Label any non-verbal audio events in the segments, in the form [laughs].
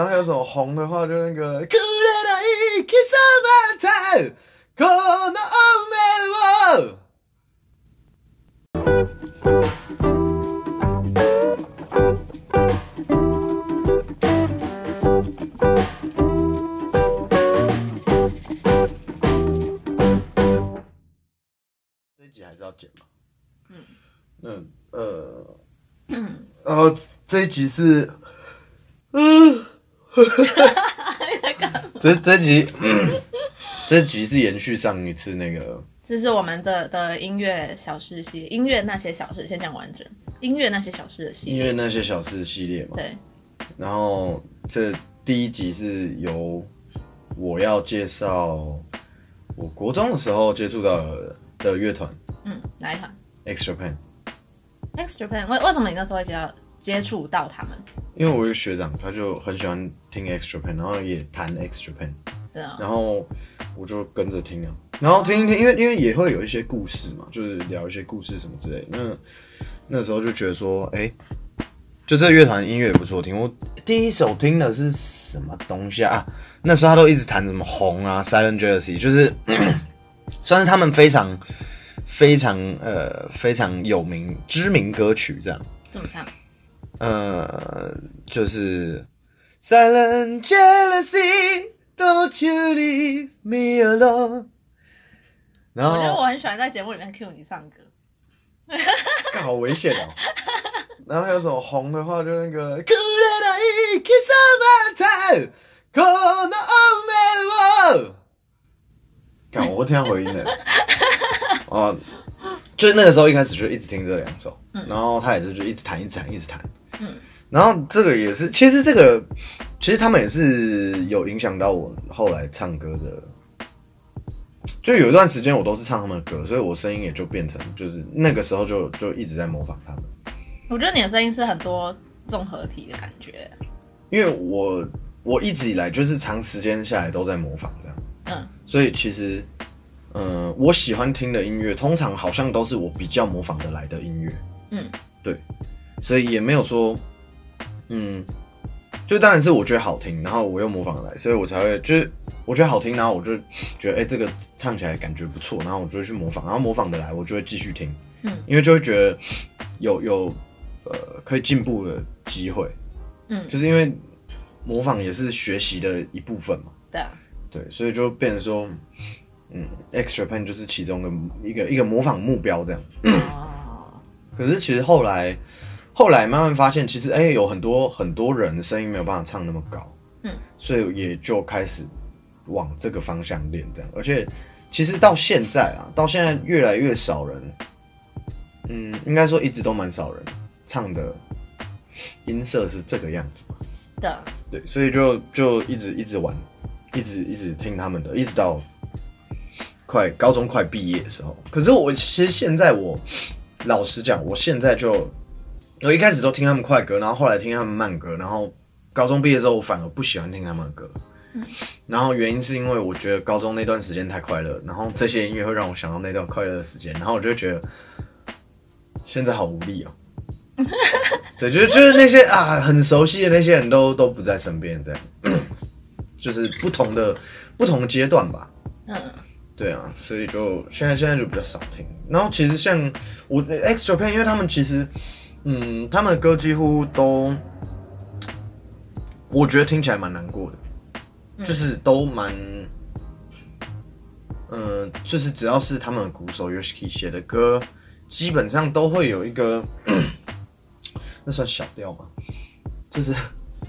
然后还有什么红的话，就那个。くれない貴様たこの雨を这一集还是要剪嘛？嗯，那呃，然后这一集是，嗯， [laughs] 这这集 [clears throat] 这集是延续上一次那个，这是我们的的音乐小事系列，音乐那些小事，先讲完整。音乐那些小事的系列，音乐那些小事系列嘛。对，然后这第一集是由我要介绍我国中的时候接触到的的乐团嗯，哪一团 X Japan，？X Japan，为为什么你那时候会接到接触到他们？因为我有个学长，他就很喜欢听 X Japan，然后也弹 X Japan，对啊，然后我就跟着听啊，然后听一听，因为因为也会有一些故事嘛，就是聊一些故事什么之类的。那那时候就觉得说，哎、就这个乐团音乐也不错听。我第一首听的是什么东西啊？啊那时候他都一直弹什么红啊，Silent Jealousy，就是 [coughs] 算是他们非常非常呃非常有名知名歌曲这样。怎么唱？呃，就是 Silent Jealousy，Don't you leave me alone。然我觉得后我很喜欢在节目里面 cue 你唱歌。[laughs] 干好危险哦。[laughs] 然后还有什么红的话，就那个くれない貴様たこの雨を。干，我会听到回音的。[laughs] 哦，就是那个时候一开始就一直听这两首，然后他也是就一直弹，一直弹，一直弹。嗯， 然后这个也是，其实这个其实他们也是有影响到我后来唱歌的。就有一段时间我都是唱他们的歌，所以我声音也就变成就是那个时候就就一直在模仿他们，我觉得你的声音是很多综合体的感觉。因为我我一直以来就是长时间下来都在模仿这样，嗯，所以其实嗯、呃我喜欢听的音乐通常好像都是我比较模仿的来的音乐，嗯，对，所以也没有说嗯，就当然是我觉得好听，然后我又模仿得来，所以我才会就是我觉得好听，然后我就觉得哎、这个唱起来感觉不错，然后我就会去模仿，然后模仿的来，我就会继续听，嗯，因为就会觉得有有呃可以进步的机会，嗯，就是因为模仿也是学习的一部分嘛，对啊，对，所以就变成说，嗯 extrapan 就是其中的一个一个模仿目标这样。哦，可是其实后来后来慢慢发现，其实哎、有很多很多人的声音没有办法唱那么高，嗯，所以也就开始往这个方向练这样。而且其实到现在啊，到现在越来越少人，嗯，应该说一直都蛮少人唱的音色是这个样子嘛。对啊，对，所以就就一直一直玩，一直一直听他们的，一直到快高中快毕业的时候。可是我其实现在我老实讲，我现在就我一开始都听他们快歌，然后后来听他们慢歌，然后高中毕业之后，我反而不喜欢听他们的歌。然后原因是因为我觉得高中那段时间太快乐，然后这些音乐会让我想到那段快乐的时间，然后我就觉得现在好无力哦。[laughs] 对，就是就是那些啊很熟悉的那些人都都不在身边，这样，就是不同的不同阶段吧。嗯，对啊，所以就现在现在就比较少听。然后其实像我 X Japan，因为他们其实，嗯，他们的歌几乎都，我觉得听起来蛮难过的，就是都蛮，嗯、就是只要是他们的鼓手 Yoshiki 写的歌，基本上都会有一个，[coughs] 那算小调吧，就是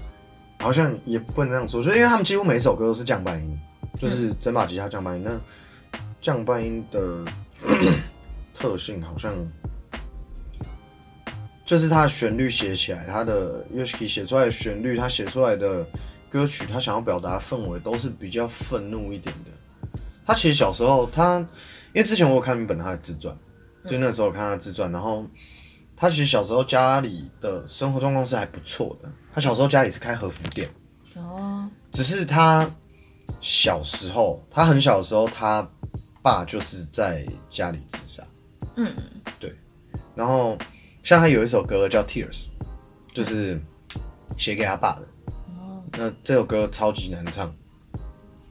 [laughs] 好像也不能这样说，就因为他们几乎每一首歌都是降半音，就是整把吉他降半音。那降半音的 [coughs] 特性好像就是他的旋律写起来，他的 Yoshiki 写出来的旋律，他写出来的歌曲，他想要表达的氛围都是比较愤怒一点的。他其实小时候，他因为之前我有看一本他的自传，就那时候我看他的自传，然后他其实小时候家里的生活状况是还不错的。他小时候家里是开和服店，哦，只是他小时候，他很小的时候，他爸就是在家里自杀。嗯，对然后像他有一首歌叫《Tears》，就是写给他爸的。哦，那这首歌超级难唱，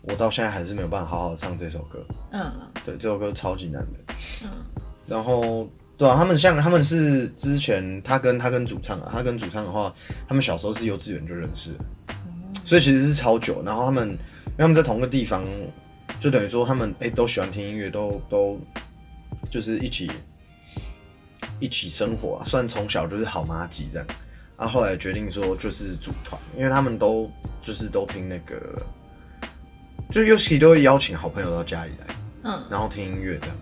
我到现在还是没有办法好好唱这首歌。嗯对，这首歌超级难的。嗯然后，对啊，他们像他们是之前他跟他跟主唱啊，他跟主唱的话，他们小时候是幼稚园就认识的，所以其实是超久。然后他们因为他们在同个地方，就等于说他们哎、都喜欢听音乐，都都就是一起一起生活啊，算从小就是好妈吉这样。啊后后来决定说就是组团，因为他们都就是都听那个，就 Yoshi 都会邀请好朋友到家里来。嗯然后听音乐这样，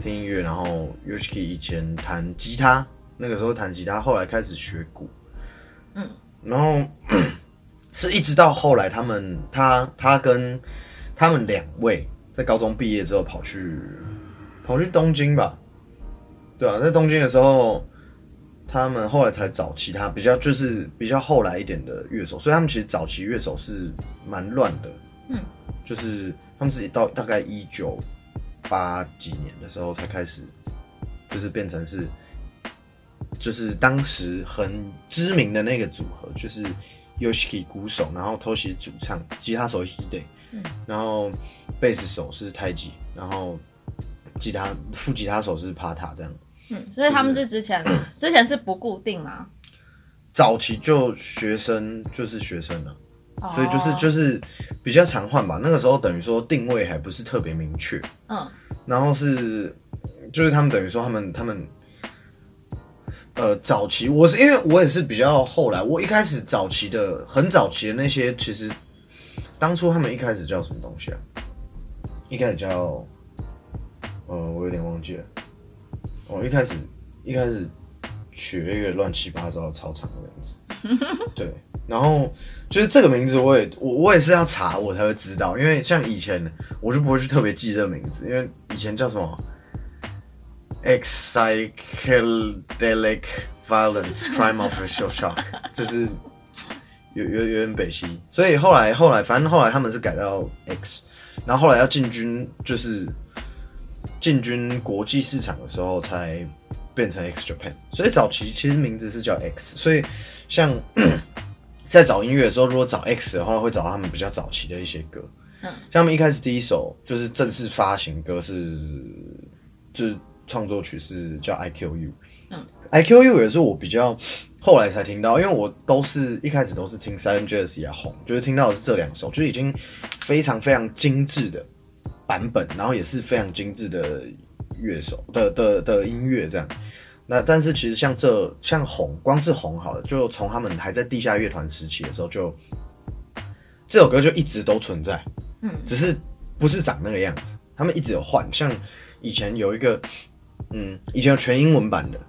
听音乐，然后 Yoshiki 以前弹吉他，那个时候弹吉他，后来开始学鼓，嗯，然后 [coughs] 是一直到后来他们他他跟他们两位在高中毕业之后跑去跑去东京吧，对啊，在东京的时候。他们后来才找其他比较就是比较后来一点的乐手，所以他们其实早期乐手是蛮乱的，嗯，就是他们自己到大概一九八几年的时候才开始，就是变成是，就是当时很知名的那个组合，就是 Yoshiki 鼓手，然后 Toshi 主唱，吉他手 Hide，嗯然后贝斯手是太极，然后吉他副吉他手是 Pata 这样。嗯，所以他们是之前 [clears throat] 之前是不固定吗？早期就学生就是学生了，哦。所以就是就是比较常换吧。那个时候等于说定位还不是特别明确，嗯。然后是就是他们等于说他们他们呃早期我是因为我也是比较后来，我一开始早期的很早期的那些，其实当初他们一开始叫什么东西啊？一开始叫呃我有点忘记了，我一开始一开始取了一个乱七八糟的超长的名字，[laughs] 对，然后就是这个名字我也我我也是要查我才会知道，因为像以前我就不会去特别记这个名字，因为以前叫什么 psychedelic violence [laughs] crime official shock，就是有有有点北西，所以后来后来反正后来他们是改到 X，然后后来要进军就是进军国际市场的时候才变成 X Japan，所以早期其实名字是叫 X，所以像 [coughs] 在找音乐的时候，如果找 X 的话，会找到他们比较早期的一些歌。嗯，像他们一开始第一首就是正式发行歌是，就是创作曲是叫 I Q U。嗯，I Q U 也是我比较后来才听到，因为我都是一开始都是听 Silent Jazz 也红，就是听到的是这两首，就是已经非常非常精致的版本，然后也是非常精致的乐手的的的音乐这样。那但是其实像这像红，光是红好了，就从他们还在地下乐团时期的时候就，这首歌就一直都存在，嗯。只是不是长那个样子，他们一直有换，像以前有一个，嗯，以前有全英文版的，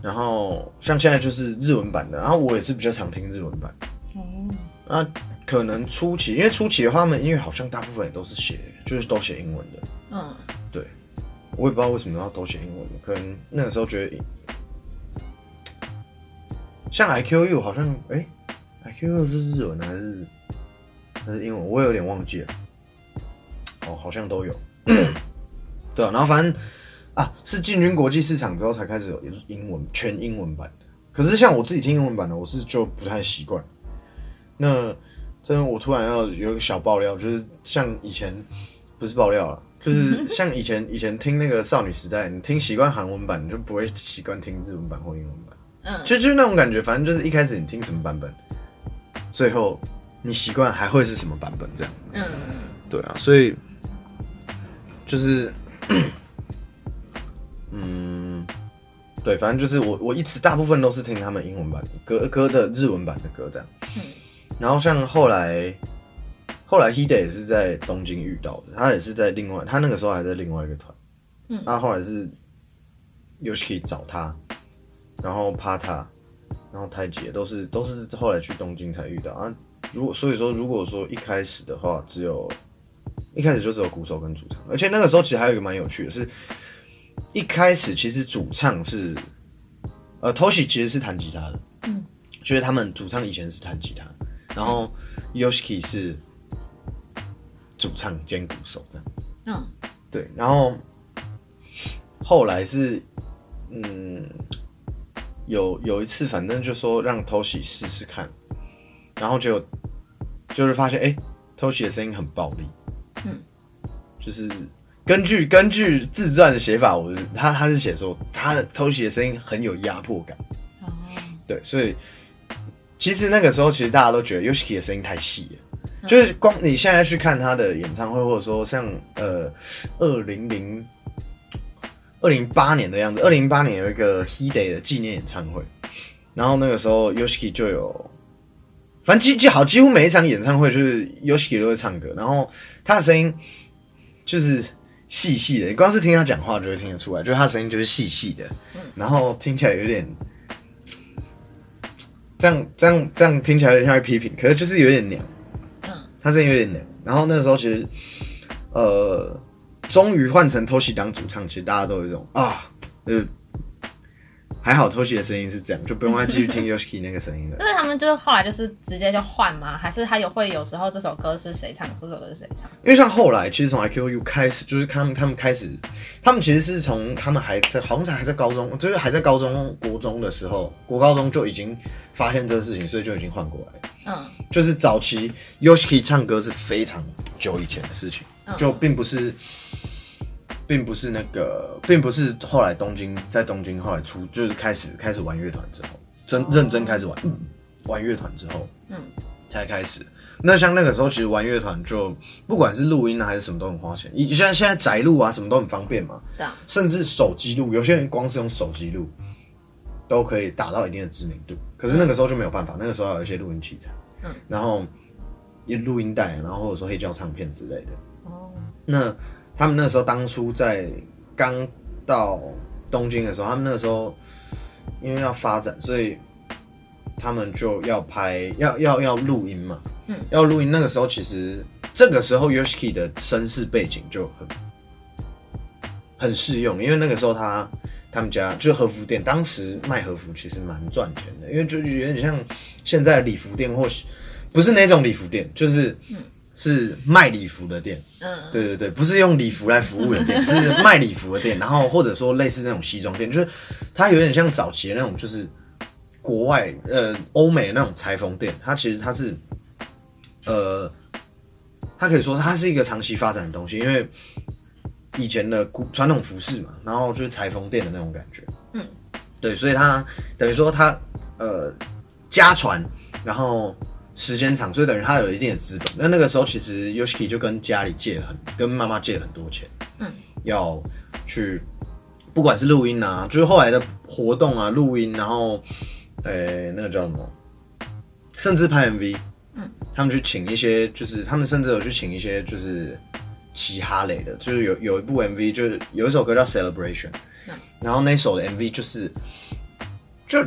然后像现在就是日文版的，然后我也是比较常听日文版，哦。那可能初期，因为初期的话，他们音乐好像大部分也都是写，就是都写英文的，嗯对我也不知道为什么要都写英文，可能那个时候觉得，像 IQU 好像，哎、i q u 是日文还是还是英文？我有点忘记了。哦，好像都有。[coughs] 对啊，然后反正啊，是进军国际市场之后才开始有英文全英文版的。可是像我自己听英文版的，我是就不太习惯。那这边我突然要有一个小爆料，就是像以前不是爆料了，就是 [laughs] 像以前以前听那个少女时代，你听习惯韩文版，你就不会习惯听日文版或英文版，嗯就就是那种感觉。反正就是一开始你听什么版本，最后你习惯还会是什么版本这样。嗯对啊，所以就是，[clears throat] 嗯，对，反正就是我我一直大部分都是听他们英文版的歌歌的日文版的歌这样。嗯然后像后来，后来 Hide 也是在东京遇到的，他也是在另外，他那个时候还在另外一个团。嗯他后来是 Yoshiki 找他，然后 Pata，然后太极都是都是后来去东京才遇到啊。如果所以说，如果说一开始的话，只有一开始就只有鼓手跟主唱，而且那个时候其实还有一个蛮有趣的是，一开始其实主唱是呃 Toshi 其实是弹吉他的，嗯，就是他们主唱以前是弹吉他，然后 Yoshiki 是主唱兼鼓手这样。嗯。对，然后后来是，嗯，有有一次，反正就说让 Toshi 试试看，然后就就是发现哎、Toshi 的声音很暴力，嗯，就是根据根据自传的写法，我他他是写说他的 Toshi 的声音很有压迫感，哦，对，所以其实那个时候其实大家都觉得 Yoshiki 的声音太细了。嗯就是光你现在去看他的演唱会，或者说像呃二零零二零八年的样子，二零八年有一个 He Day 的纪念演唱会，然后那个时候 Yoshiki 就有，反正几几好几乎每一场演唱会就是 Yoshiki 都会唱歌，然后他的声音就是细细的，你光是听他讲话就会听得出来，就是他声音就是细细的，然后听起来有点。这样这样这样听起来有点像在批评，可是就是有点娘。嗯，他声音有点娘。然后那个时候其实，呃，终于换成 Toshi 当主唱，其实大家都有一种啊，呃，还好 Toshi 的声音是这样，就不用再继续听 Yoshiki 那个声音了。[laughs] 们就是后来就是直接就换吗？还是他有会有时候这首歌是谁唱，这首歌是谁唱？因为像后来，其实从 IQU 开始，就是他们他们开始，他们其实是从他们还在好像还在高中，就是还在高中国中的时候，国高中就已经发现这个事情，所以就已经换过来了。嗯就是早期 Yoshiki 唱歌是非常久以前的事情，嗯就并不是，并不是那个，并不是后来东京在东京后来出，就是开始开始玩乐团之后，真认真开始玩、玩乐团之后嗯。才开始。那像那个时候，其实玩乐团就不管是录音啊还是什么都很花钱，你现在现在宅录啊什么都很方便嘛，对啊，甚至手机录，有些人光是用手机录都可以达到一定的知名度。可是那个时候就没有办法，那个时候有一些录音器材，嗯，然后也录音带，然后或者说黑胶唱片之类的。哦，那他们那时候当初在刚到东京的时候，他们那个时候因为要发展，所以他们就要拍，要要要录音嘛，嗯，要录音。那个时候其实这个时候 Yoshiki 的身世背景就很很适用，因为那个时候他他们家就是和服店，当时卖和服其实蛮赚钱的，因为就有点像现在礼服店，或是不是那种礼服店，就是是卖礼服的店。嗯，对对对，不是用礼服来服务的店，是卖礼服的店，然后或者说类似那种西装店，就是它有点像早期的那种，就是国外呃欧美那种裁缝店，它其实它是呃，它可以说它是一个长期发展的东西，因为以前的古传统服饰嘛，然后就是裁缝店的那种感觉，嗯，对，所以它等于说它呃家传，然后时间长，所以等于他有一定的资本。那那个时候其实 Yoshiki 就跟家里借了很，跟妈妈借了很多钱，嗯，要去不管是录音啊，就是后来的活动啊，录音，然后呃那个叫什么，甚至拍 MV，嗯，他们去请一些，就是他们甚至有去请一些就是嘻哈类的，就是有有一部 MV，就是有一首歌叫 Celebration，、嗯然后那首的 MV 就是就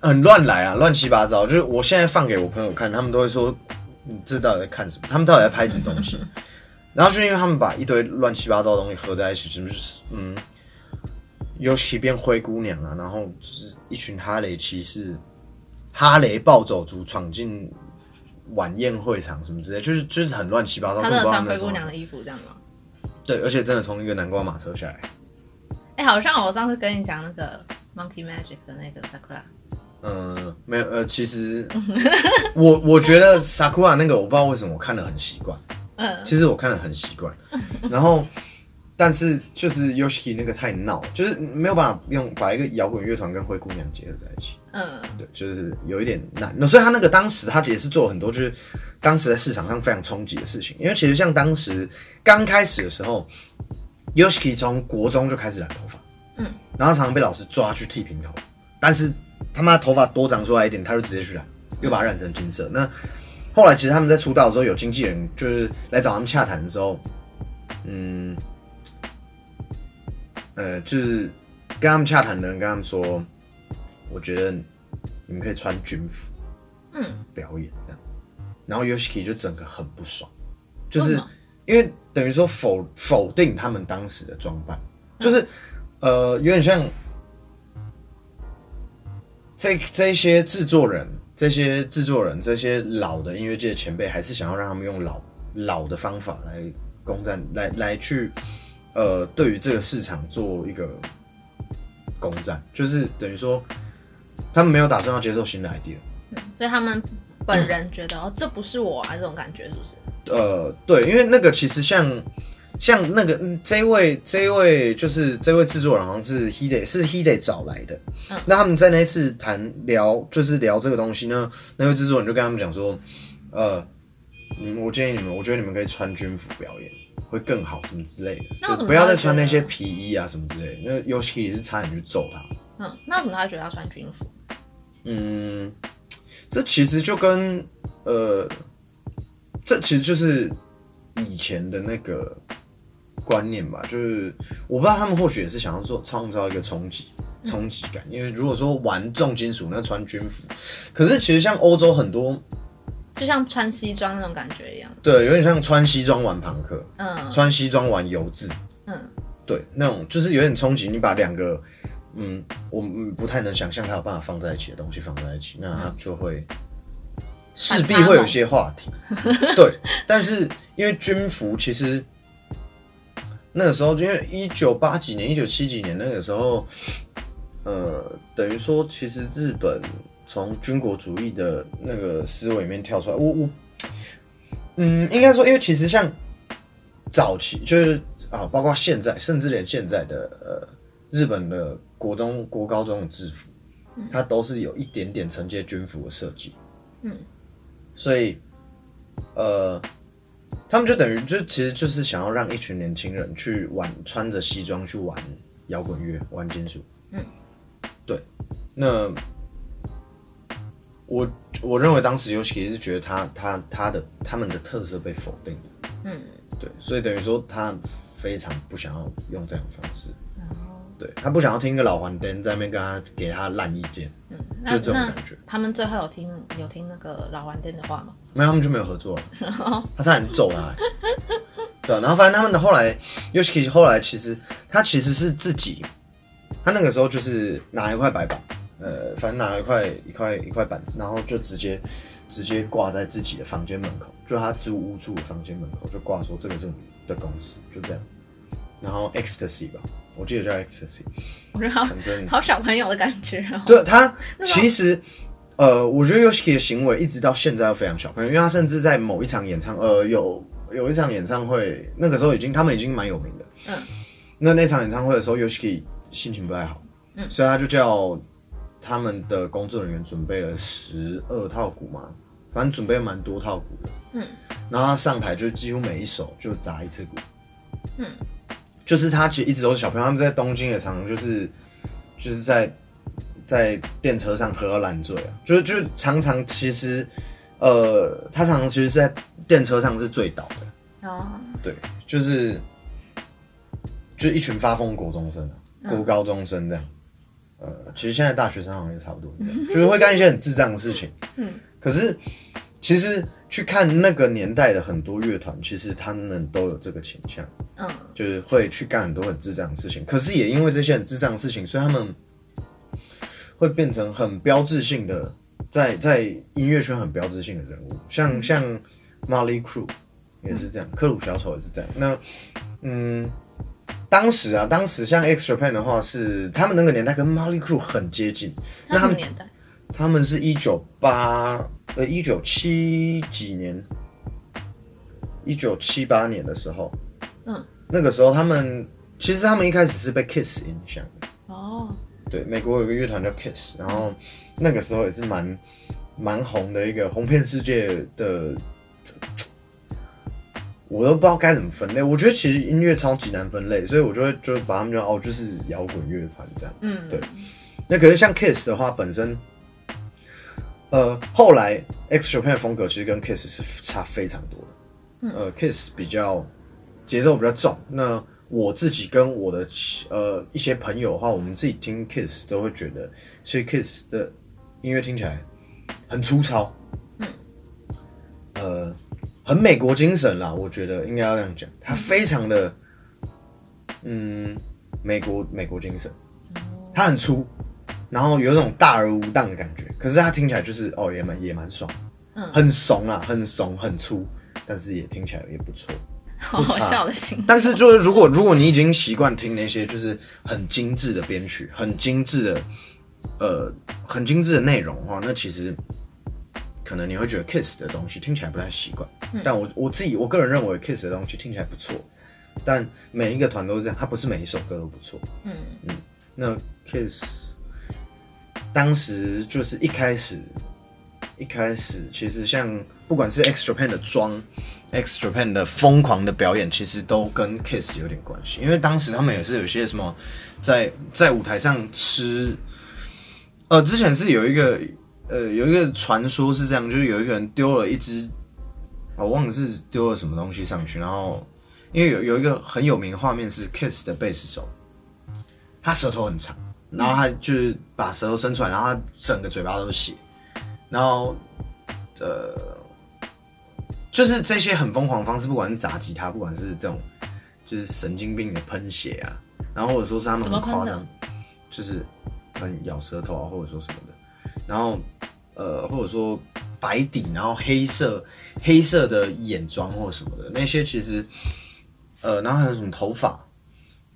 很乱来啊，乱七八糟。就是我现在放给我朋友看，他们都会说你这到底在看什么？他们到底在拍什么东西？[laughs] 然后就因为他们把一堆乱七八糟的东西合在一起，什么就是嗯，尤其变灰姑娘啊，然后就是一群哈雷骑士、哈雷暴走族闯进晚宴会场什么之类，就是就是很乱七八糟。他根本不知道都穿灰姑娘的衣服这样吗？对，而且真的从一个南瓜马车下来。哎、好像我上次跟你讲那个 Monkey Magic 的那个 Sakura，嗯，没有，呃，其实我我觉得 Sakura 那个我不知道为什么我看的很习惯，嗯其实我看的很习惯，然后但是就是 Yoshiki 那个太闹，就是没有办法用把一个摇滚乐团跟灰姑娘结合在一起，嗯。对，就是有一点难。那所以他那个当时他也是做了很多就是当时在市场上非常冲击的事情，因为其实像当时刚开始的时候，Yoshiki 从国中就开始染头发，嗯，然后常常被老师抓去剃平头，但是他妈头发多长出来一点，他就直接去染，又把它染成金色。那后来其实他们在出道的时候，有经纪人就是来找他们洽谈的时候，嗯，呃，就是跟他们洽谈的人跟他们说，我觉得你们可以穿军服嗯，表演这样，然后 Yoshiki 就整个很不爽，就是因为等于说否否定他们当时的装扮，就是呃有点像这这些制作人、这些制作人、这些老的音乐界的前辈，还是想要让他们用老老的方法来攻占，来来去呃对于这个市场做一个攻占，就是等于说他们没有打算要接受新的 idea。所以他们本人觉得哦，这不是我啊，这种感觉是不是？呃，对，因为那个其实像像那个嗯这位这位就是这位制作人好像是 Hide 是 Hide 找来的，嗯那他们在那次谈聊就是聊这个东西呢，那位制作人就跟他们讲说，呃，嗯，我建议你们，我觉得你们可以穿军服表演。会更好，什么之类的，那不要再穿那些皮衣啊什么之类的。因为 Yoshi 也是差点去揍他。嗯，那为什么他会觉得要穿军服？嗯，这其实就跟呃，这其实就是以前的那个观念吧，就是我不知道他们或许也是想要做创造一个冲击冲击感，因为如果说玩重金属，那穿军服，可是其实像欧洲很多，就像穿西装那种感觉一样。对，有点像穿西装玩朋克，嗯穿西装玩油渍，嗯，对，那种就是有点冲击，你把两个。嗯，我们不太能想象它有办法放在一起的东西放在一起，那它就会势必会有一些话题。[laughs] 对，但是因为军服其实那个时候，因为一九八几年、一九七几年那个时候，呃，等于说其实日本从军国主义的那个思维里面跳出来，我我，嗯，应该说，因为其实像早期就是啊，包括现在，甚至连现在的呃日本的国中、国高中的制服，它都是有一点点承接军服的设计。嗯，所以呃，他们就等于就其实就是想要让一群年轻人去玩，穿着西装去玩摇滚乐、玩金属。嗯，对。那我我认为当时尤其是觉得他他他的他们的特色被否定了。嗯，对，所以等于说他非常不想要用这种方式。对他不想要听一个老黄灯在那边跟他给他烂意见，嗯，就这种感觉。他们最后有听有听那个老黄灯的话吗？没有，他们就没有合作了。[laughs] 他差点揍他、对啊，然后反正他们的后来 Yoshiki 后来其实他其实是自己，他那个时候就是拿一块白板，呃，反正拿了一块一块一块板子，然后就直接直接挂在自己的房间门口，就他租屋住的房间门口就挂说这个是我们的公司，就这样。然后 Ecstasy 吧，我记得叫 Ecstasy，我觉得好反正好小朋友的感觉哦。对他其实，呃，我觉得 Yoshiki 的行为一直到现在都非常小朋友，因为他甚至在某一场演唱，呃，有有一场演唱会，那个时候已经他们已经蛮有名的。嗯。那那场演唱会的时候，Yoshiki 心情不太好，嗯所以他就叫他们的工作人员准备了十二套鼓嘛，反正准备蛮多套鼓的。嗯。然后他上台就几乎每一首就砸一次鼓。嗯。就是他其实一直都是小朋友，他们在东京也常常就是就是在在电车上喝到烂醉啊，就是就是常常其实呃，他常常其实是在电车上是醉倒的，哦，对，就是就是一群发疯国中生国高中生这样。呃，其实现在大学生好像也差不多这样，就是会干一些很智障的事情。[laughs] 嗯，可是其实去看那个年代的很多乐团，其实他们都有这个倾向。嗯就是会去干很多很智障的事情。可是也因为这些很智障的事情，所以他们会变成很标志性的，在在音乐圈很标志性的人物，像像 Molly Crew 也是这样，克鲁小丑也是这样。那嗯，当时啊，当时像 X Japan 的话是他们那个年代跟 Molly Crew 很接近，那他们年代？他们是一九八呃一九七几年，一九七八年的时候，嗯，那个时候他们其实他们一开始是被 Kiss 影响的，哦，对，美国有个乐团叫 Kiss，然后那个时候也是蛮蛮红的一个红遍世界的，我都不知道该怎么分类。我觉得其实音乐超级难分类，所以我就会就把他们就哦就是摇滚乐团这样。嗯，对那可是像 Kiss 的话，本身，呃，后来 X Japan 的风格其实跟 Kiss 是差非常多的。嗯呃，Kiss 比较节奏比较重。那我自己跟我的呃一些朋友的话，我们自己听 Kiss 都会觉得，其实 Kiss 的音乐听起来很粗糙。嗯。呃，很美国精神啦，我觉得应该要这样讲，他非常的，嗯，美国美国精神。他很粗，然后有一种大而无当的感觉，可是他听起来就是哦，也蛮也蛮爽，嗯很怂啊，很怂很粗，但是也听起来也不错。好 [laughs] 好笑的形容。但是就是如果如果你已经习惯听那些就是很精致的编曲，很精致的呃很精致的内容的话，那其实可能你会觉得 Kiss 的东西听起来不太习惯，嗯但我我自己我个人认为 Kiss 的东西听起来不错，但每一个团都是这样，它不是每一首歌都不错。嗯那 Kiss 当时就是一开始，一开始其实像不管是 X Japan 的妆，X Japan 的疯狂的表演，其实都跟 Kiss 有点关系，因为当时他们也是有些什么在在舞台上吃，呃，之前是有一个呃有一个传说是这样，就是有一个人丢了一只，我忘了是丢了什么东西上去，然后因为有有一个很有名的画面是 Kiss 的贝斯手。他舌头很长，然后他就是把舌头伸出来，然后他整个嘴巴都是血，然后呃，就是这些很疯狂的方式，不管是砸吉他，不管是这种就是神经病的喷血啊，然后或者说是他们很夸张，就是很咬舌头啊，或者说什么的，然后呃，或者说白底，然后黑色黑色的眼妆或什么的那些，其实呃，然后还有什么头发，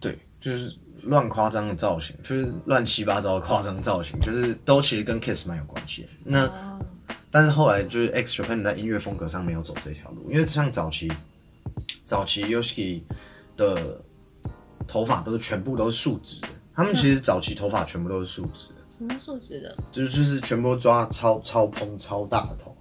对，就是乱夸张的造型，就是乱七八糟的夸张造型，就是都其实跟 Kiss 蛮有关系的。那哦但是后来就是 X Japan 在音乐风格上没有走这条路，因为像早期早期 Yoshiki 的头发都是全部都是竖直的，他们其实早期头发全部都是竖直的，什么素质的？就是就是全部抓超超蓬超大的头。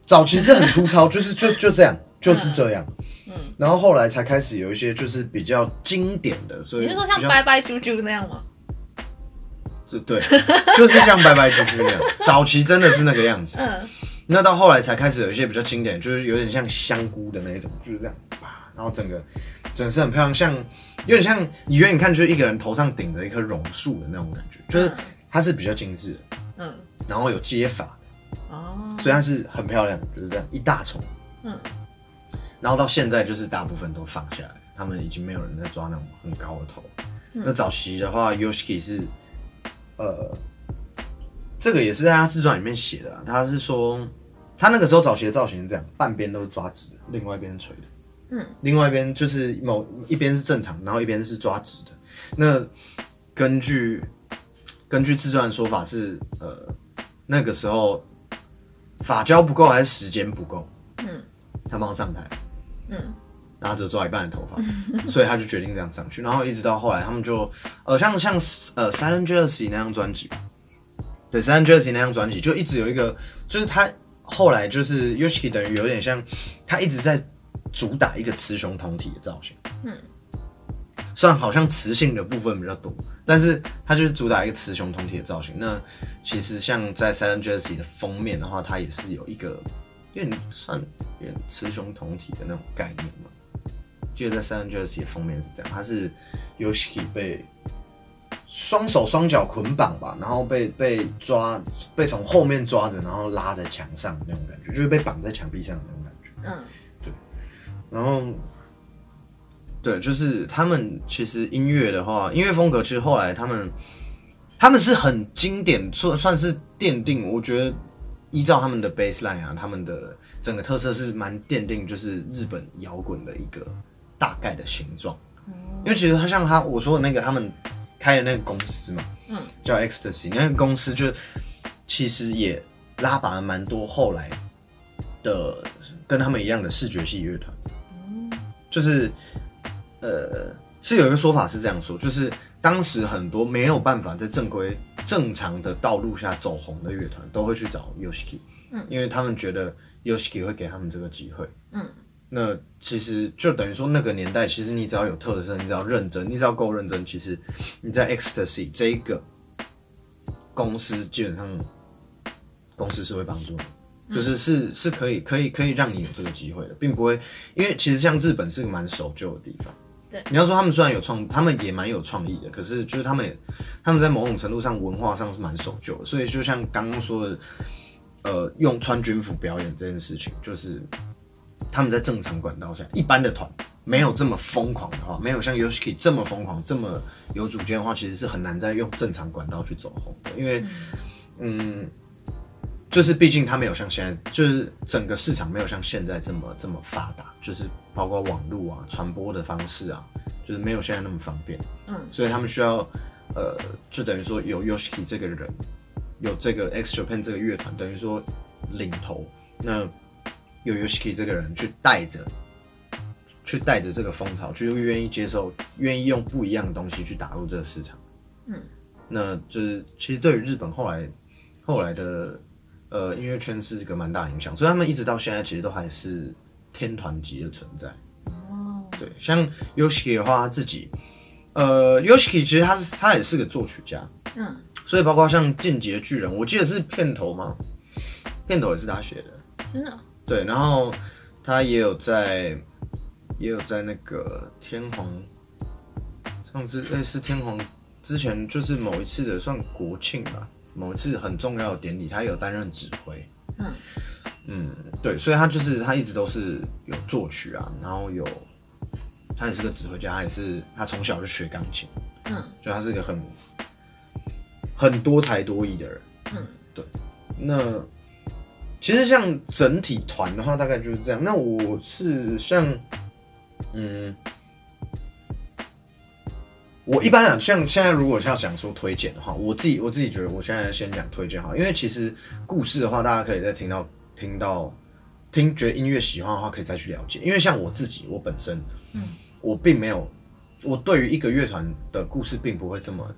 早期是很粗糙，[laughs] 就是就就这样，就是这样。嗯，然后后来才开始有一些就是比较经典的，所以你是说像拜拜啾啾那样吗？对对，就是像拜拜啾啾那样，[laughs] 早期真的是那个样子。嗯那到后来才开始有一些比较经典，就是有点像香菇的那一种，就是这样，啪，然后整个整是很漂亮，像有点像你远远看就是一个人头上顶着一棵榕树的那种感觉，就是它是比较精致的，嗯。然后有接法，哦，所以它是很漂亮，就是这样一大丛。嗯。然后到现在就是大部分都放下来，他们已经没有人在抓那种很高的头。那早期的话，Yoshiki 是，呃，这个也是在他自传里面写的、啊，他是说他那个时候早期的造型是这样，半边都是抓直的，另外一边是垂的，嗯，另外一边就是某一边是正常，然后一边是抓直的。那根据根据自传的说法是，呃，那个时候发胶不够还是时间不够，嗯他帮我上台。嗯然后只有抓一半的头发，[laughs] 所以他就决定这样上去。然后一直到后来，他们就呃像像呃 Silent Jersey 那张专辑，对 Silent Jersey 那张专辑就一直有一个，就是他后来就是 Yoshiki 等于有点像他一直在主打一个雌雄同体的造型，嗯，虽然好像雌性的部分比较多，但是它就是主打一个雌雄同体的造型。那其实像在 Silent Jersey 的封面的话，它也是有一个有点算有点雌雄同体的那种概念嘛。记得在 Silent Jersey 的封面是这样，它是 Yoshiki 被双手双脚捆绑吧，然后被被抓，被从后面抓着，然后拉在墙上那种感觉，就是被绑在墙壁上的那种感觉。嗯然后，对，就是他们其实音乐的话，音乐风格其实后来他们他们是很经典，算算是奠定，我觉得依照他们的 baseline 啊，他们的整个特色是蛮奠定，就是日本摇滚的一个大概的形状。因为其实他像他我说的那个他们开的那个公司嘛，嗯，叫 Ecstasy，那个公司就其实也拉拔了蛮多后来的跟他们一样的视觉系乐团。就是呃，是有一个说法是这样说，就是当时很多没有办法在正规正常的道路下走红的乐团，都会去找 Yoshiki，嗯因为他们觉得 Yoshiki 会给他们这个机会。嗯那其实就等于说，那个年代，其实你只要有特色，你只要认真，你只要够认真，其实你在 Ecstasy 这一个公司，基本上公司是会帮助你。就是是是可以可以可以让你有这个机会的，并不会，因为其实像日本是个蛮守旧的地方。对你要说他们虽然有创，他们也蛮有创意的，可是就是他们也他们在某种程度上文化上是蛮守旧的，所以就像刚刚说的，呃，用穿军服表演这件事情，就是他们在正常管道下，一般的团没有这么疯狂的话，没有像 Yoshiki 这么疯狂、这么有主见的话，其实是很难再用正常管道去走红的，因为嗯。就是毕竟它没有像现在，就是整个市场没有像现在这么这么发达，就是包括网络啊、传播的方式啊，就是没有现在那么方便，嗯所以他们需要，呃，就等于说有 Yoshiki 这个人有这个 X Japan 这个乐团，等于说领头，那有 Yoshiki 这个人去带着，去带着这个风潮，去愿意接受，愿意用不一样的东西去打入这个市场。嗯，那就是其实对于日本后来后来的呃音乐圈是一个蛮大影响，所以他们一直到现在其实都还是天团级的存在。哦，对，像 Yoshiki 的话，他自己，呃，Yoshiki 其实他是他也是个作曲家，嗯，所以包括像《进击的巨人》，我记得是片头嘛，片头也是他写的。真的，对，然后他也有在，也有在那个天皇，上次类似天皇之前就是某一次的算国庆吧，某一次很重要的典礼，他有担任指挥。嗯嗯，对，所以他就是他一直都是有作曲啊，然后有他也是个指挥家，他也是他从小就学钢琴，嗯所以他是个很很多才多艺的人。嗯，对那其实像整体团的话，大概就是这样。那我是像，嗯，我一般讲，像现在如果要讲说推荐的话，我自己我自己觉得，我现在先讲推荐好，因为其实故事的话，大家可以再听到听到听觉得音乐喜欢的话，可以再去了解。因为像我自己，我本身，嗯，我并没有，我对于一个乐团的故事并不会这么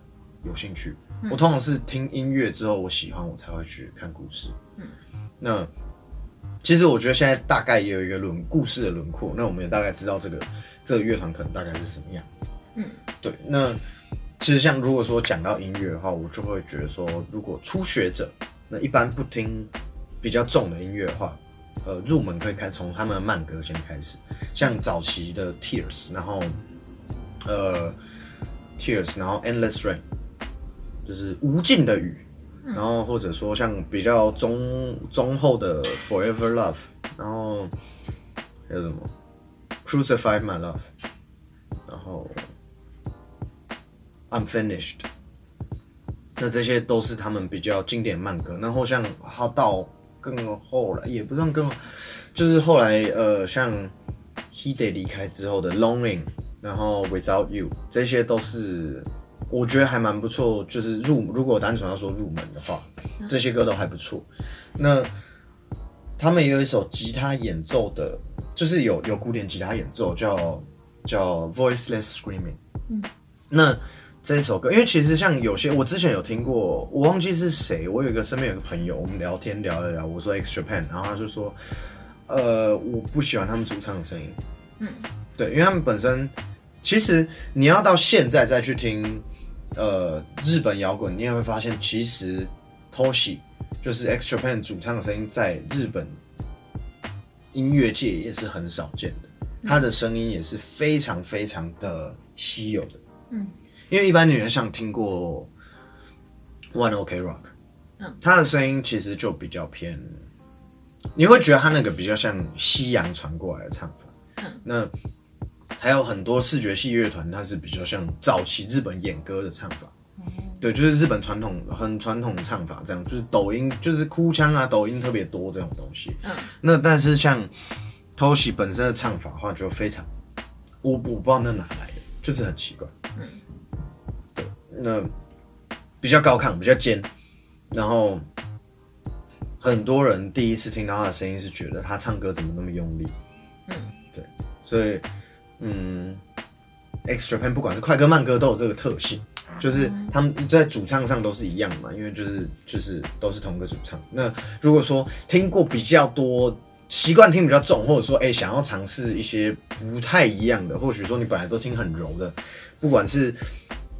有兴趣。嗯我通常是听音乐之后，我喜欢我才会去看故事。嗯，那其实我觉得现在大概也有一个轮故事的轮廓，那我们也大概知道这个这个乐团可能大概是什么样子。嗯，对。那其实像如果说讲到音乐的话，我就会觉得说，如果初学者，那一般不听比较重的音乐的话，呃，入门可以开从他们的慢歌先开始，像早期的 Tears，然后呃 Tears，然后 Endless Rain，就是无尽的雨，然后或者说像比较中中后的 Forever Love，然后还有什么？Crucify My Love，然后 Unfinished，那这些都是他们比较经典慢歌。然后像他到更后来，也不算更，就是后来呃，像 Hide 离开之后的 Longing，然后 Without You，这些都是我觉得还蛮不错。就是入如果单纯要说入门的话，这些歌都还不错。那他们也有一首吉他演奏的，就是有有古典吉他演奏，叫叫 Voiceless Screaming。嗯，那这首歌，因为其实像有些我之前有听过，我忘记是谁，我有一个身边有个朋友，我们聊天聊了聊，我说 X Japan，然后他就说，呃，我不喜欢他们主唱的声音。嗯，对，因为他们本身其实你要到现在再去听，呃，日本摇滚，你也会发现其实 Toshi 就是 X Japan 主唱的声音，在日本音乐界也是很少见的，他的声音也是非常非常的稀有的。嗯，因为一般女人像听过 One OK Rock，嗯，她的声音其实就比较偏，你会觉得她那个比较像西洋传过来的唱法。嗯，那还有很多视觉系乐团，它是比较像早期日本演歌的唱法。对，就是日本传统很传统的唱法，这样就是抖音就是哭腔啊，抖音特别多这种东西。嗯，那但是像 Toshi 本身的唱法的话，就非常，我我不知道那哪来的，就是很奇怪。嗯，对，那比较高亢，比较尖，然后很多人第一次听到他的声音是觉得他唱歌怎么那么用力。嗯，对，所以嗯，X Japan 不管是快歌慢歌都有这个特性。就是他们在主唱上都是一样嘛，因为就是就是都是同个主唱。那如果说听过比较多，习惯听比较重，或者说哎、想要尝试一些不太一样的，或许说你本来都听很柔的，不管是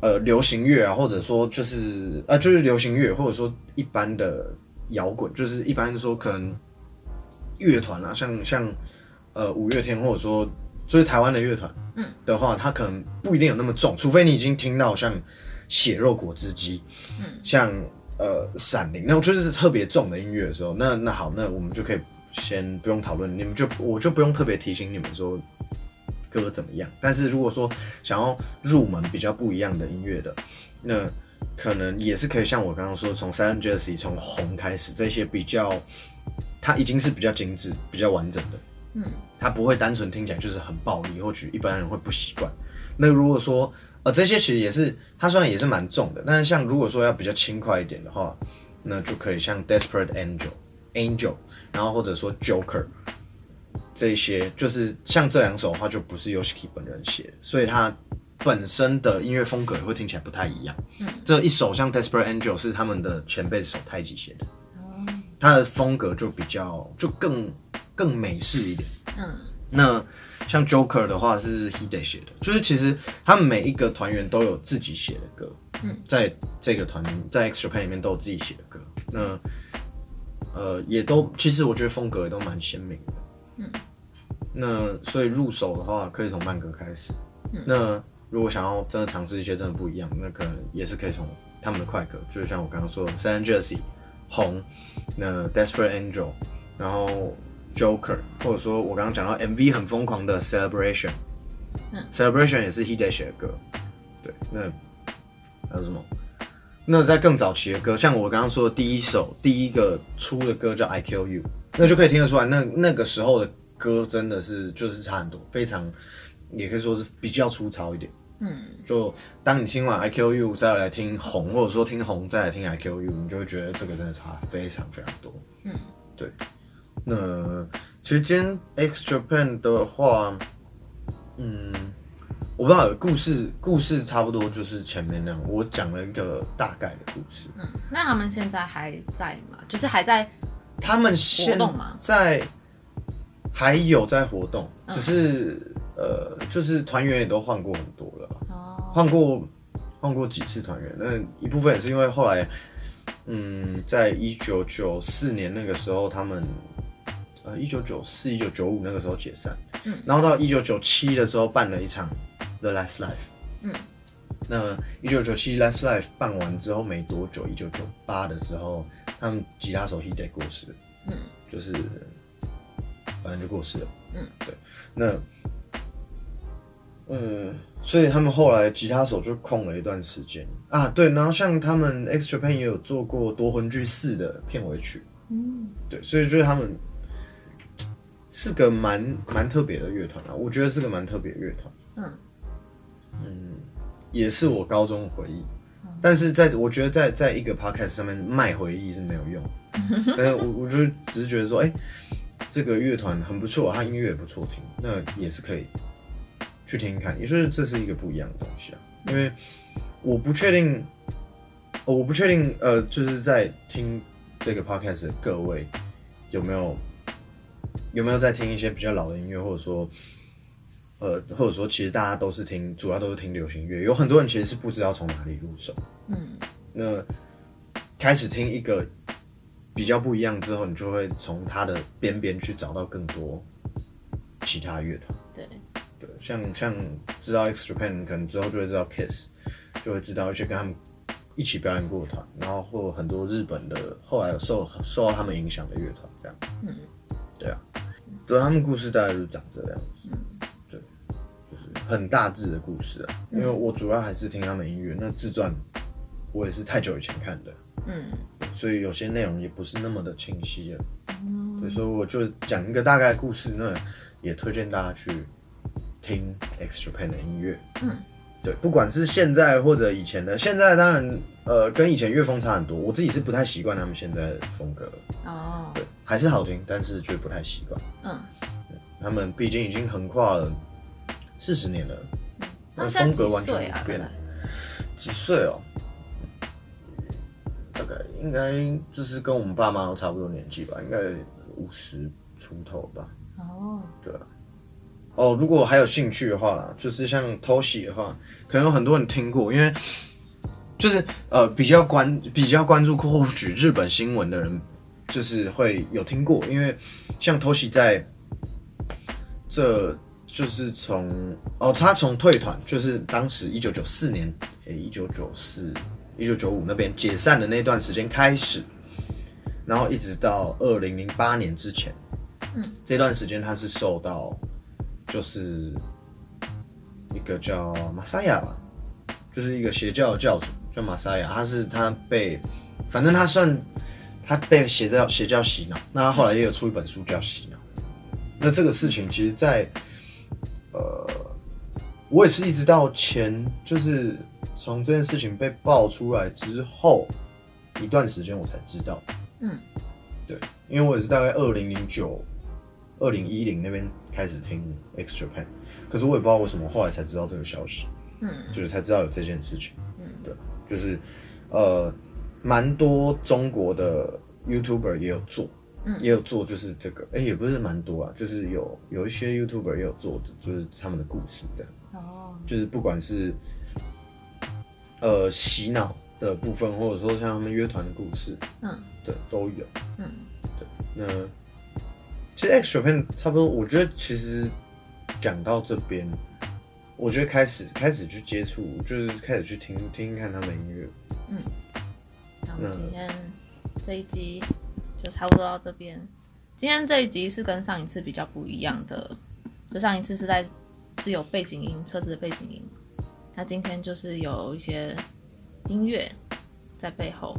呃流行乐啊，或者说就是呃就是流行乐，或者说一般的摇滚，就是一般说可能乐团啊，像像呃五月天，或者说就是台湾的乐团，嗯。的话，它可能不一定有那么重，除非你已经听到像血肉果汁机，嗯，像呃闪灵那种就是特别重的音乐的时候，那那好，那我们就可以先不用讨论，你们就我就不用特别提醒你们说歌怎么样。但是如果说想要入门比较不一样的音乐的，那可能也是可以像我刚刚说，从 Silent Jersey 从红开始，这些比较它已经是比较精致、比较完整的。嗯它不会单纯听起来就是很暴力，或许一般人会不习惯。那如果说呃这些其实也是它虽然也是蛮重的，但是像如果说要比较轻快一点的话，那就可以像 Desperate Angel、Angel，然后或者说 Joker 这一些，就是像这两首的话，就不是 Yoshiki 本人写的，所以他本身的音乐风格也会听起来不太一样。嗯，这一首像 Desperate Angel 是他们的前辈手太极写的，哦，他的风格就比较就更更美式一点。嗯。那像 Joker 的话是 Hide 写的，就是其实他们每一个团员都有自己写的歌，嗯，在这个团在 Extra Pen 里面都有自己写的歌，那呃也都其实我觉得风格也都蛮鲜明的，嗯，那所以入手的话可以从慢歌开始，嗯。那如果想要真的尝试一些真的不一样，那可能也是可以从他们的快歌，就是像我刚刚说的 San Jersey 红，那 Desperate Angel，然后 Joker，或者说我刚刚讲到 MV 很疯狂的 Celebration，嗯，Celebration 也是 Hide 写的歌，对，那还有什么？那在更早期的歌，像我刚刚说的第一首第一个出的歌叫 I Kill You，那就可以听得出来，那那个时候的歌真的是就是差很多，非常也可以说是比较粗糙一点。嗯就当你听完 I Q U 再来听红，或者说听红再来听 I Q U，你就会觉得这个真的差非常非常多。嗯，对。那其实今天 X Japan 的话，嗯，我不知道故事故事差不多就是前面那样，我讲了一个大概的故事。嗯，那他们现在还在吗？就是还在他们现活动吗在还有在活动，嗯。只是、呃，就是团员也都换过很多了。哦，换过换过几次团员，那一部分也是因为后来，嗯，在一九九四年那个时候，他们呃一九九四一九九五那个时候解散，嗯，然后到一九九七的时候办了一场 The Last Life，嗯，那一九九七 Last Life 办完之后没多久，一九九八的时候，他们吉他手 Hide 过世了，嗯，就是反正就过世了，嗯，对，那。嗯，所以他们后来吉他手就空了一段时间啊。对，然后像他们 X Japan 也有做过《夺魂剧四》的片尾曲，嗯对，所以就是他们是个蛮蛮特别的乐团啊，我觉得是个蛮特别的乐团。嗯嗯，也是我高中的回忆，但是在我觉得在在一个 podcast 上面卖回忆是没有用，[laughs] 但是我我就只是觉得说，哎、这个乐团很不错，他音乐也不错听，那也是可以去听听看，也就是这是一个不一样的东西啊，因为我不确定，呃我不确定，呃，就是在听这个 podcast 的各位有没有有没有在听一些比较老的音乐，或者说。呃，或者说，其实大家都是听，主要都是听流行乐，有很多人其实是不知道从哪里入手。嗯那开始听一个比较不一样之后，你就会从它的边边去找到更多其他乐团。对，对，像像知道 X Japan，可能之后就会知道 Kiss，就会知道一些跟他们一起表演过的团，然后或很多日本的后来有受受到他们影响的乐团，这样。嗯对啊，对他们故事大概就是长这样子。嗯对，就是很大致的故事啊。因为我主要还是听他们音乐，那自传我也是太久以前看的，嗯所以有些内容也不是那么的清晰了。嗯对，所以我就讲一个大概故事，那也推荐大家去听 X Japan 的音乐。嗯对，不管是现在或者以前的，现在当然呃跟以前乐风差很多，我自己是不太习惯他们现在的风格，哦对，还是好听，但是却不太习惯。嗯，他们毕竟已经横跨了四十年了，他们现在几风格完全变大概几岁哦？应该就是跟我们爸妈都差不多年纪吧，应该五十出头吧。哦，对啊。哦，如果还有兴趣的话啦，就是像 Toshi 的话，可能有很多人听过，因为就是呃比较关比较关注或许日本新闻的人，就是会有听过，因为像 Toshi 在这就是从哦他从退团，就是当时一九九四年诶一九九四一九九五那边解散的那段时间开始，然后一直到二零零八年之前，嗯，这段时间他是受到就是一个叫马赛亚吧，就是一个邪教的教主叫马赛亚，他是他被，反正他算他被邪教邪教洗脑，那他后来也有出一本书叫洗脑。那这个事情其实在，呃，我也是一直到前，就是从这件事情被爆出来之后，一段时间我才知道，嗯，对，因为我也是大概二零零九、二零一零那边开始听 X Japan，可是我也不知道为什么后来才知道这个消息，嗯就是才知道有这件事情，嗯。对，就是呃，蛮多中国的 YouTuber 也有做，嗯。也有做就是这个，哎、也不是蛮多啊，就是有有一些 YouTuber 也有做，就是他们的故事这样。哦，就是不管是呃洗脑的部分，或者说像他们乐团的故事，嗯对，都有。嗯对那其实 X Japan 差不多，我觉得其实讲到这边，我觉得开始开始去接触，就是开始去听听听看他们音乐。嗯，那我们那今天这一集就差不多到这边。今天这一集是跟上一次比较不一样的，就上一次是在是有背景音，车子的背景音，那今天就是有一些音乐在背后。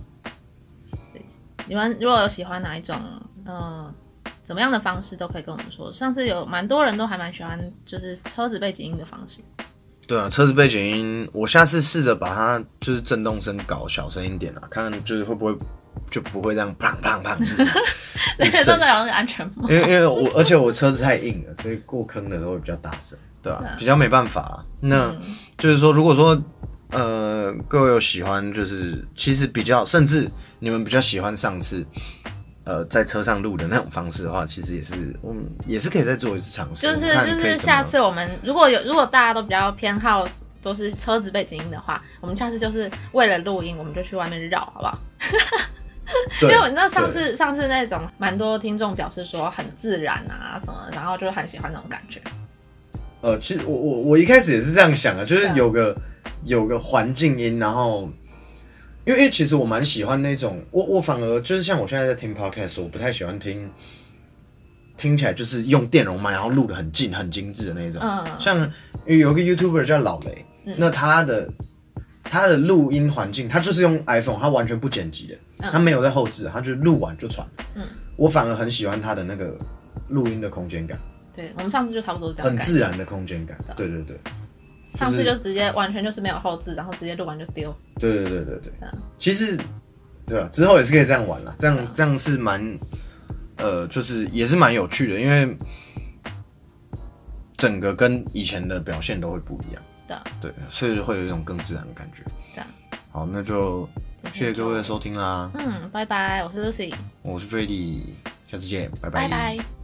对，你们如果有喜欢哪一种，呃，怎么样的方式都可以跟我们说。上次有蛮多人都还蛮喜欢，就是车子背景音的方式。对啊，车子背景音，我下次试着把它就是震动声搞小声一点啊，看看就是会不会就不会这样砰砰砰。对，真的有那个安全帽。因为因为我而且我车子太硬了，所以过坑的时候会比较大声，对吧、啊比较没办法啊、那、嗯就是说，如果说呃各位有喜欢，就是其实比较甚至你们比较喜欢上次呃在车上录的那种方式的话，其实也是我们也是可以再做一次尝试，就是就是下次我们如果有如果大家都比较偏好都是车子背景音的话，我们下次就是为了录音，我们就去外面绕，好不好？[laughs] 因对为我知道上次上次那种蛮多听众表示说很自然啊什么，然后就很喜欢那种感觉。呃，其实我我我一开始也是这样想的，就是有个有个环境音，然后因为因为其实我蛮喜欢那种，我我反而就是像我现在在听 podcast，我不太喜欢听听起来就是用电容麦，然后录的很近很精致的那种。嗯。像有一个 YouTuber 叫老雷，嗯。那他的他的录音环境，他就是用 iPhone，他完全不剪辑的，嗯。他没有在后置，他就录完就传。嗯，我反而很喜欢他的那个录音的空间感，对，我们上次就差不多这样。很自然的空间感。对对对。上次就直接完全就是没有后置，然后直接录完就丢。对对对对对嗯，其实对啊，之后也是可以这样玩了，这样嗯这样是蛮呃，就是也是蛮有趣的，因为整个跟以前的表现都会不一样。对啊对，所以会有一种更自然的感觉。对啊好，那就谢谢各位的收听啦，嗯，拜拜，我是 Lucy，我是 f r e d d y 下次见，拜拜拜